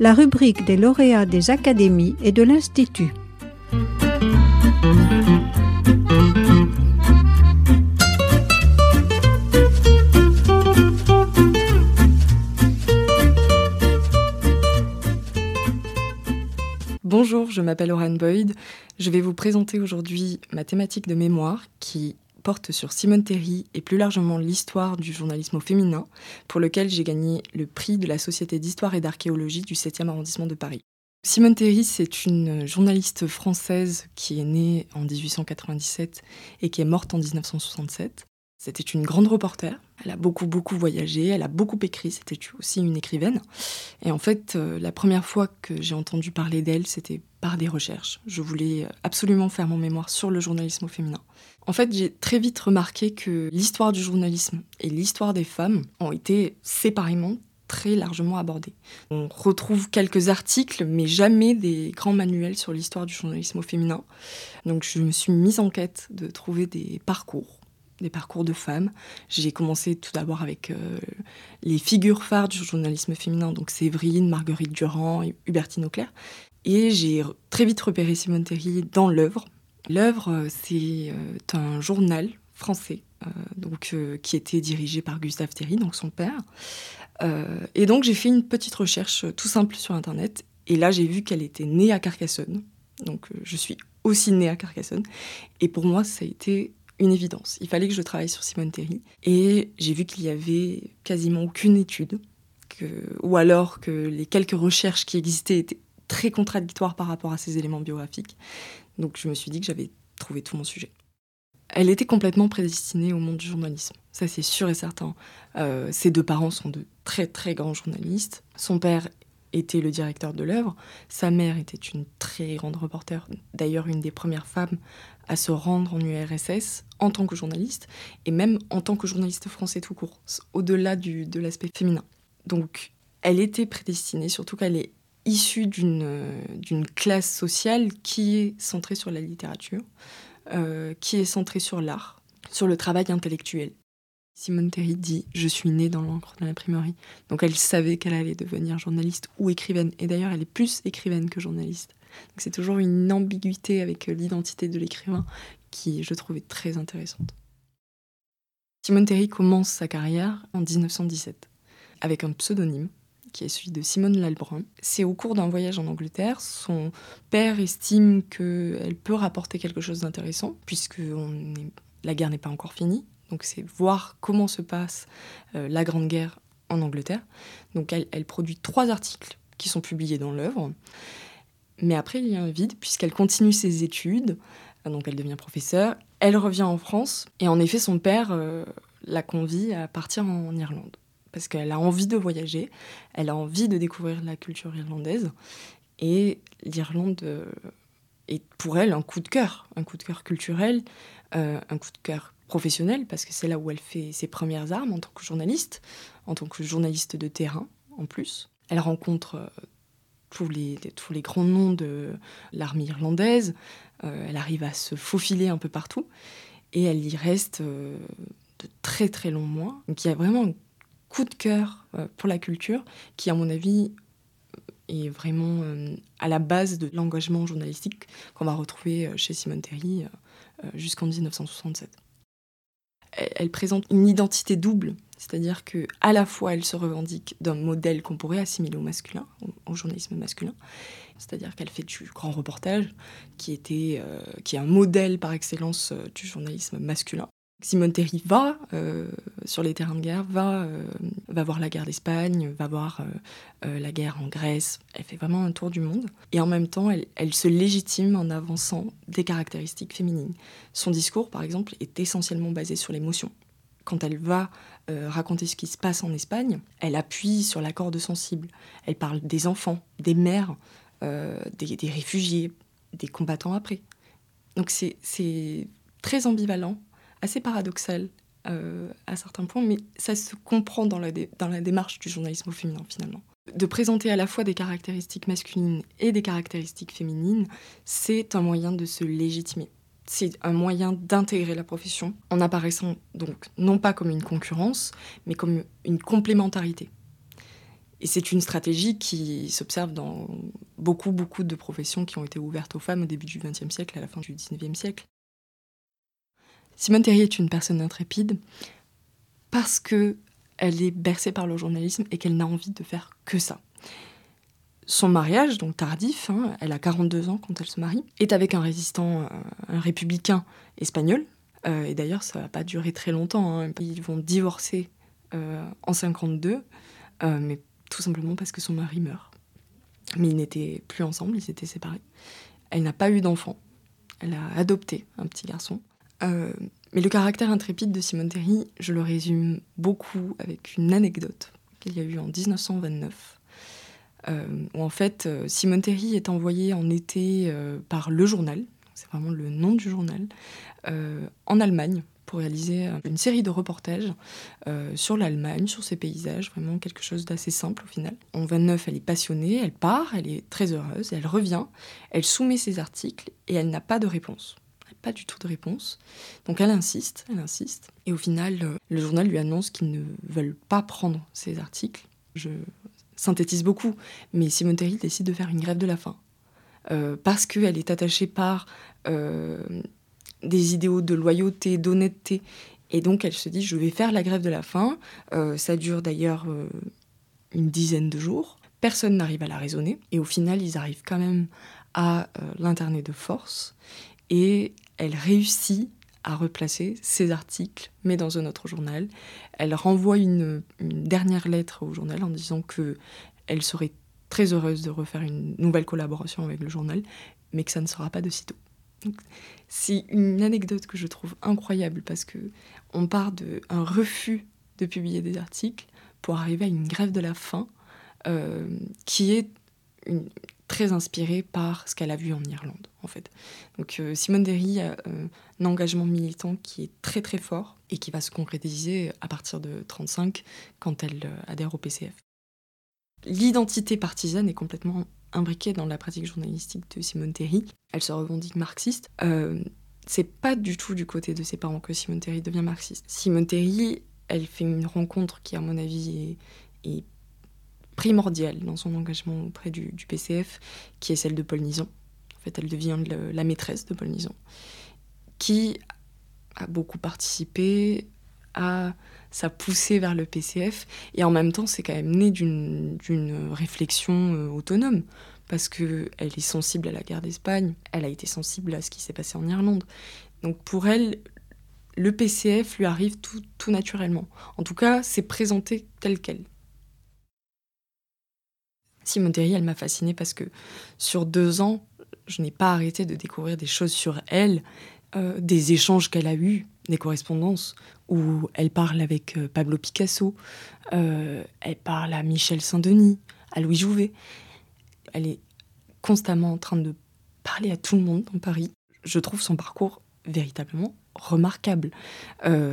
la rubrique des lauréats des académies et de l'Institut. Bonjour, je m'appelle Oran Boyd. Je vais vous présenter aujourd'hui ma thématique de mémoire qui sur Simone Terry et plus largement l'histoire du journalisme au féminin, pour lequel j'ai gagné le prix de la Société d'histoire et d'archéologie du 7e arrondissement de Paris. Simone Terry, c'est une journaliste française qui est née en 1897 et qui est morte en 1967. C'était une grande reporter. Elle a beaucoup, beaucoup voyagé, elle a beaucoup écrit, c'était aussi une écrivaine. Et en fait, euh, la première fois que j'ai entendu parler d'elle, c'était par des recherches. Je voulais absolument faire mon mémoire sur le journalisme féminin. En fait, j'ai très vite remarqué que l'histoire du journalisme et l'histoire des femmes ont été séparément très largement abordées. On retrouve quelques articles, mais jamais des grands manuels sur l'histoire du journalisme féminin. Donc je me suis mise en quête de trouver des parcours des parcours de femmes. J'ai commencé tout d'abord avec euh, les figures phares du journalisme féminin, donc Séverine, Marguerite Durand, Hubertine Auclair. Et j'ai très vite repéré Simone Terry dans l'œuvre. L'œuvre, euh, c'est euh, un journal français, donc, qui était dirigé par Gustave Terry, donc son père. et donc j'ai fait une petite recherche tout simple sur Internet. Et là, j'ai vu qu'elle était née à Carcassonne. Donc je suis aussi née à Carcassonne. Et pour moi, ça a été une évidence. Il fallait que je travaille sur Simone Terry. Et j'ai vu qu'il y avait quasiment aucune étude, ou alors que les quelques recherches qui existaient étaient très contradictoires par rapport à ces éléments biographiques. Donc je me suis dit que j'avais trouvé tout mon sujet. Elle était complètement prédestinée au monde du journalisme, ça c'est sûr et certain. Euh, ses deux parents sont de très très grands journalistes. Son père était le directeur de l'œuvre. Sa mère était une très grande reporter, d'ailleurs une des premières femmes à se rendre en URSS en tant que journaliste, et même en tant que journaliste français tout court, au-delà de l'aspect féminin. Donc elle était prédestinée, surtout qu'elle est issue d'une classe sociale qui est centrée sur la littérature, euh, qui est centrée sur l'art, sur le travail intellectuel. Simone Terry dit Je suis née dans l'encre de l'imprimerie. Donc elle savait qu'elle allait devenir journaliste ou écrivaine. Et d'ailleurs, elle est plus écrivaine que journaliste. Donc c'est toujours une ambiguïté avec euh, l'identité de l'écrivain qui, je trouvais, très intéressante. Simone Terry commence sa carrière en 1917 avec un pseudonyme qui est celui de Simone Lalbrun. C'est au cours d'un voyage en Angleterre, son père estime qu'elle peut rapporter quelque chose d'intéressant, puisque la guerre n'est pas encore finie. Donc c'est voir comment se passe euh, la Grande Guerre en Angleterre. Donc elle, produit trois articles qui sont publiés dans l'œuvre. Mais après, il y a un vide puisqu'elle continue ses études. Donc elle devient professeure. Elle revient en France. Et en effet, son père euh, la convie à partir en Irlande. Parce qu'elle a envie de voyager. Elle a envie de découvrir la culture irlandaise. Et l'Irlande euh, est pour elle un coup de cœur. Un coup de cœur culturel, un coup de cœur professionnelle, parce que c'est là où elle fait ses premières armes en tant que journaliste, en tant que journaliste de terrain en plus. Elle rencontre euh, tous, les, grands noms de l'armée irlandaise, euh, elle arrive à se faufiler un peu partout, et elle y reste euh, de très très longs mois. Donc il y a vraiment un coup de cœur pour la culture qui, à mon avis, est vraiment à la base de l'engagement journalistique qu'on va retrouver chez Simone Terry jusqu'en 1967 elle présente une identité double, c'est-à-dire que à la fois elle se revendique d'un modèle qu'on pourrait assimiler au masculin, au, journalisme masculin, c'est-à-dire qu'elle fait du grand reportage, qui euh, est un modèle par excellence euh, du journalisme masculin, Simone Terry va euh, sur les terrains de guerre, va, euh, va voir la guerre d'Espagne, va voir euh, la guerre en Grèce. Elle fait vraiment un tour du monde. Et en même temps, elle, se légitime en avançant des caractéristiques féminines. Son discours, par exemple, est essentiellement basé sur l'émotion. Quand elle va raconter ce qui se passe en Espagne, elle appuie sur la corde sensible. Elle parle des enfants, des mères, des réfugiés, des combattants après. Donc c'est très ambivalent assez paradoxal euh, à certains points, mais ça se comprend dans la, dans la démarche du journalisme féminin finalement. De présenter à la fois des caractéristiques masculines et des caractéristiques féminines, c'est un moyen de se légitimer. C'est un moyen d'intégrer la profession en apparaissant donc non pas comme une concurrence, mais comme une complémentarité. Et c'est une stratégie qui s'observe dans beaucoup, beaucoup de professions qui ont été ouvertes aux femmes au début du XXe siècle, à la fin du XIXe siècle. Simone Terrier est une personne intrépide parce que elle est bercée par le journalisme et qu'elle n'a envie de faire que ça. Son mariage, donc tardif, hein, elle a 42 ans quand elle se marie, est avec un résistant, euh, un républicain espagnol. Euh, et d'ailleurs, ça va pas durer très longtemps. Hein. Ils vont divorcer euh, en 52, mais tout simplement parce que son mari meurt. Mais ils n'étaient plus ensemble, ils étaient séparés. Elle n'a pas eu d'enfant. Elle a adopté un petit garçon. Mais le caractère intrépide de Simone Terry, je le résume beaucoup avec une anecdote qu'il y a eu en 1929 euh, où en fait euh, Simone Terry est envoyée en été euh, par Le Journal, c'est vraiment le nom du journal, en Allemagne pour réaliser une série de reportages sur l'Allemagne, sur ses paysages, vraiment quelque chose d'assez simple au final. En 29, elle est passionnée, elle part, elle est très heureuse, elle revient, elle soumet ses articles et elle n'a pas de réponse. Du tout de réponse. Donc elle insiste, elle insiste. Et au final, le journal lui annonce qu'ils ne veulent pas prendre ses articles. Je synthétise beaucoup, mais Simone Terry décide de faire une grève de la faim. Euh, parce qu'elle est attachée par euh, des idéaux de loyauté, d'honnêteté. Et donc elle se dit, je vais faire la grève de la faim. Euh, ça dure d'ailleurs une dizaine de jours. Personne n'arrive à la raisonner. Et au final, ils arrivent quand même à l'internet de force. Et elle réussit à replacer ses articles, mais dans un autre journal. Elle renvoie une, dernière lettre au journal en disant que elle serait très heureuse de refaire une nouvelle collaboration avec le journal, mais que ça ne sera pas de sitôt. C'est une anecdote que je trouve incroyable parce que on part d'un refus de publier des articles pour arriver à une grève de la faim euh, qui est une, très inspirée par ce qu'elle a vu en Irlande, en fait. Donc euh, Simone Derry a euh, un engagement militant qui est très très fort et qui va se concrétiser à partir de 35 quand elle euh, adhère au PCF. L'identité partisane est complètement imbriquée dans la pratique journalistique de Simone Terry. Elle se revendique marxiste. c'est pas du tout du côté de ses parents que Simone Terry devient marxiste. Simone Terry, elle fait une rencontre qui, à mon avis, est, est primordiale dans son engagement auprès du, PCF, qui est celle de Paul Nison. En fait, elle devient la maîtresse de Paul Nison, qui a beaucoup participé à sa poussée vers le PCF, et en même temps, c'est quand même né d'une réflexion euh, autonome, parce qu'elle est sensible à la guerre d'Espagne, elle a été sensible à ce qui s'est passé en Irlande. Donc pour elle, le PCF lui arrive tout, tout naturellement. En tout cas, c'est présenté tel quel. Simone Terry, elle m'a fascinée parce que sur deux ans, je n'ai pas arrêté de découvrir des choses sur elle, euh, des échanges qu'elle a eus, des correspondances, où elle parle avec euh, Pablo Picasso, euh, elle parle à Michel Saint-Denis, à Louis Jouvet. Elle est constamment en train de parler à tout le monde dans Paris. Je trouve son parcours véritablement remarquable.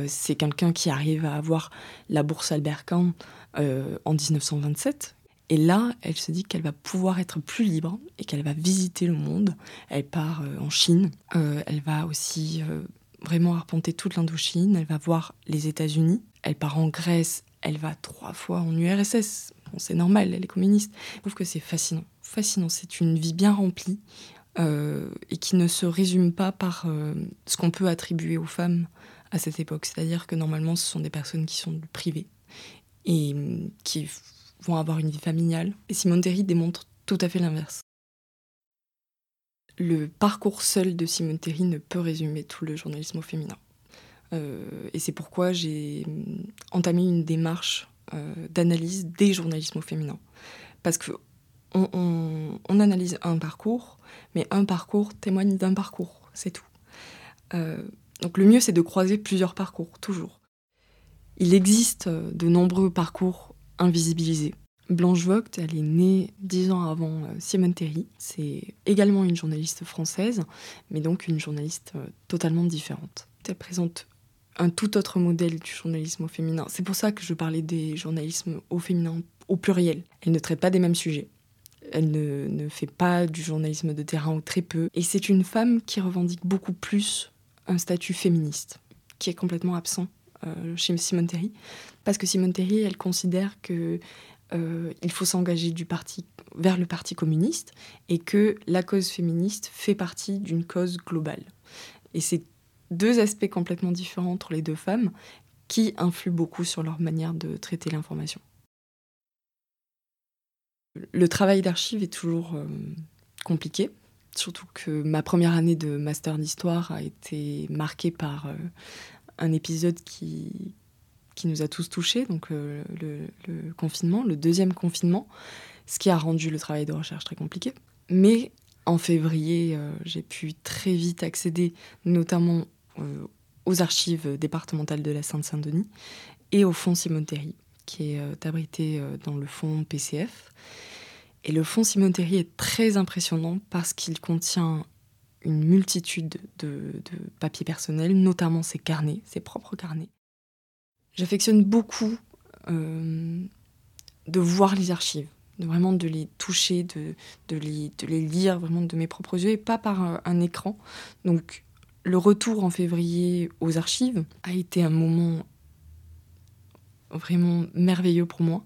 c'est quelqu'un qui arrive à avoir la bourse Albert Kahn en 1927, et là, elle se dit qu'elle va pouvoir être plus libre et qu'elle va visiter le monde. Elle part euh, en Chine. Euh, elle va aussi euh, vraiment arpenter toute l'Indochine. Elle va voir les États-Unis. Elle part en Grèce. Elle va trois fois en URSS. c'est normal, elle est communiste. Je trouve que c'est fascinant. Fascinant. C'est une vie bien remplie et qui ne se résume pas par ce qu'on peut attribuer aux femmes à cette époque. C'est-à-dire que normalement, ce sont des personnes qui sont privées et qui vont avoir une vie familiale. Et Simone Terry démontre tout à fait l'inverse. Le parcours seul de Simone Terry ne peut résumer tout le journalisme féminin. Euh, et c'est pourquoi j'ai entamé une démarche euh, d'analyse des journalismes au féminin. Parce que on, analyse un parcours, mais un parcours témoigne d'un parcours, c'est tout. Euh, donc le mieux, c'est de croiser plusieurs parcours, toujours. Il existe de nombreux parcours invisibilisée. Blanche Vogt, elle est née dix ans avant euh, Simone Terry. C'est également une journaliste française, mais donc une journaliste euh, totalement différente. Elle présente un tout autre modèle du journalisme au féminin. C'est pour ça que je parlais des journalismes au féminin au pluriel. Elle ne traite pas des mêmes sujets. Elle ne, ne fait pas du journalisme de terrain ou très peu. Et c'est une femme qui revendique beaucoup plus un statut féministe, qui est complètement absent euh, chez Simone Terry, parce que Simone Terry, elle considère que euh, il faut s'engager du parti vers le parti communiste et que la cause féministe fait partie d'une cause globale. Et c'est deux aspects complètement différents entre les deux femmes qui influent beaucoup sur leur manière de traiter l'information. Le travail d'archive est toujours euh, compliqué, surtout que ma première année de master d'histoire a été marquée par euh, un épisode qui, qui nous a tous touchés, donc euh, le, confinement, le deuxième confinement, ce qui a rendu le travail de recherche très compliqué. Mais en février, j'ai pu très vite accéder notamment aux archives départementales de la Seine-Saint-Denis et au fonds Simone Terry, qui est abrité dans le fonds PCF. Et le fonds Simone Terry est très impressionnant parce qu'il contient une multitude de, papiers personnels, notamment ses carnets, ses propres carnets. J'affectionne beaucoup euh, de voir les archives, de vraiment de les toucher, de, de, les, de, les, lire vraiment de mes propres yeux et pas par un écran. Donc le retour en février aux archives a été un moment vraiment merveilleux pour moi.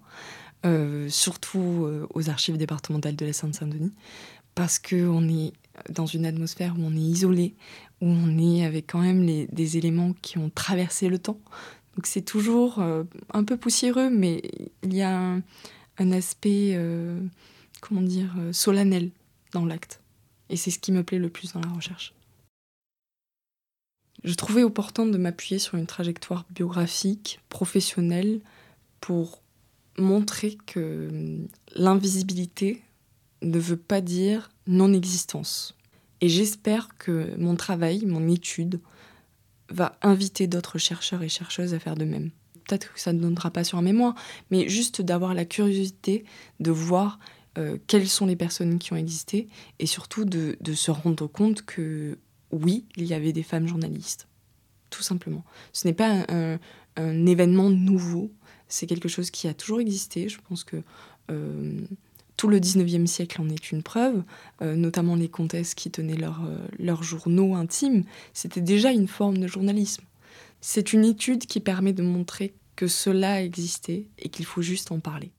Euh, surtout euh, aux archives départementales de la Seine-Saint-Denis, parce qu'on est dans une atmosphère où on est isolé, où on est avec quand même des éléments qui ont traversé le temps. Donc c'est toujours euh, un peu poussiéreux, mais il y a un, aspect, comment dire, solennel dans l'acte. Et c'est ce qui me plaît le plus dans la recherche. Je trouvais opportun de m'appuyer sur une trajectoire biographique, professionnelle, pour montrer que hum, l'invisibilité ne veut pas dire non-existence. Et j'espère que mon travail, mon étude, va inviter d'autres chercheurs et chercheuses à faire de même. Peut-être que ça ne donnera pas sur un mémoire, mais juste d'avoir la curiosité de voir euh, quelles sont les personnes qui ont existé et surtout de, se rendre compte que oui, il y avait des femmes journalistes. Tout simplement. Ce n'est pas un événement nouveau, c'est quelque chose qui a toujours existé. Je pense que euh, tout le 19e siècle en est une preuve, euh, notamment les comtesses qui tenaient euh, leurs journaux intimes. C'était déjà une forme de journalisme. C'est une étude qui permet de montrer que cela existait et qu'il faut juste en parler.